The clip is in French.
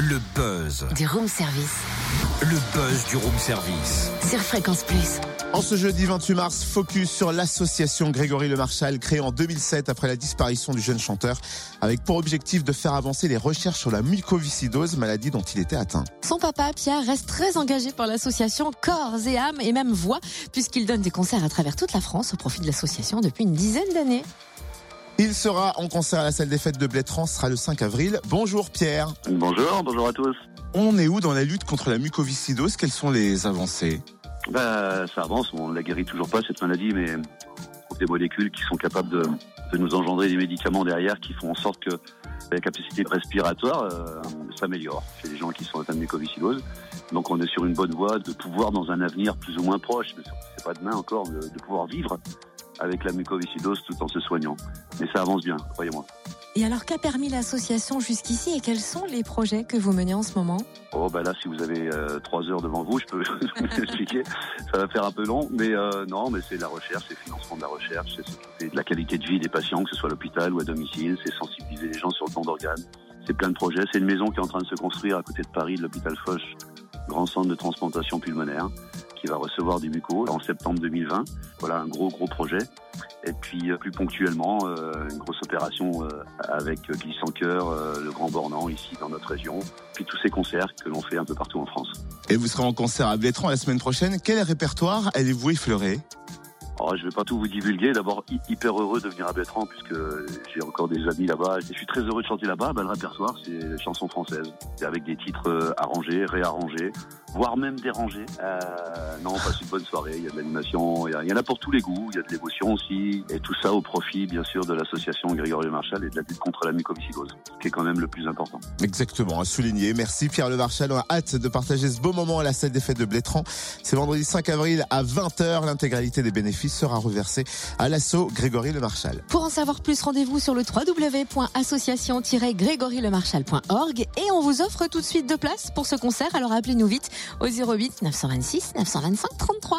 Le buzz. Du room service. Le buzz du room service. Sur Fréquence Plus. En ce jeudi 28 mars, focus sur l'association Grégory Le Marchal, créée en 2007 après la disparition du jeune chanteur, avec pour objectif de faire avancer les recherches sur la mucoviscidose, maladie dont il était atteint. Son papa, Pierre, reste très engagé par l'association Corps et âme et même voix, puisqu'il donne des concerts à travers toute la France au profit de l'association depuis une dizaine d'années. Il sera en concert à la salle des fêtes de Blétran, ce sera le 5 avril. Bonjour Pierre. Bonjour, bonjour à tous. On est où dans la lutte contre la mucoviscidose? Quelles sont les avancées? Bah, ça avance, on ne la guérit toujours pas cette maladie, mais on trouve des molécules qui sont capables de, de, nous engendrer des médicaments derrière qui font en sorte que la capacité respiratoire euh, s'améliore chez les gens qui sont atteints de mucoviscidose. Donc on est sur une bonne voie de pouvoir dans un avenir plus ou moins proche, mais c'est pas demain encore, de, de pouvoir vivre avec la mucoviscidose tout en se soignant. Mais ça avance bien, croyez-moi. Et alors, qu'a permis l'association jusqu'ici et quels sont les projets que vous menez en ce moment? Oh, bah là, si vous avez euh, trois heures devant vous, je peux vous expliquer. Ça va faire un peu long, mais euh, non, mais c'est la recherche, c'est le financement de la recherche, c'est de la qualité de vie des patients, que ce soit à l'hôpital ou à domicile, c'est sensibiliser les gens sur le don d'organes. C'est plein de projets. C'est une maison qui est en train de se construire à côté de Paris, de l'hôpital Foch, grand centre de transplantation pulmonaire qui va recevoir des mucos en septembre 2020. Voilà un gros gros projet. Et puis plus ponctuellement euh, une grosse opération euh, avec Glissant Cœur, euh, le Grand Bornand ici dans notre région. Puis tous ces concerts que l'on fait un peu partout en France. Et vous serez en concert à Blétran la semaine prochaine. Quel répertoire? Allez-vous effleurer Oh, je vais pas tout vous divulguer. D'abord, hyper heureux de venir à Bétran puisque j'ai encore des amis là-bas. Je suis très heureux de chanter là-bas. Ben, le répertoire, c'est chansons françaises, avec des titres arrangés, réarrangés, voire même dérangés. Euh, non, on passe une bonne soirée. Il y a de l'animation, il, il y en a pour tous les goûts. Il y a de l'émotion aussi, et tout ça au profit, bien sûr, de l'association Grégory Marchal et de la lutte contre la mucoviscidose, qui est quand même le plus important. Exactement, à souligner. Merci Pierre Le Marchal. On a hâte de partager ce beau moment à la salle des fêtes de Blétran. C'est vendredi 5 avril à 20h. L'intégralité des bénéfices sera reversée à l'assaut Grégory Le Marchal. Pour en savoir plus, rendez-vous sur le www.association-grégory-lemarchal.org et on vous offre tout de suite deux places pour ce concert. Alors appelez-nous vite au 08 926 925 33.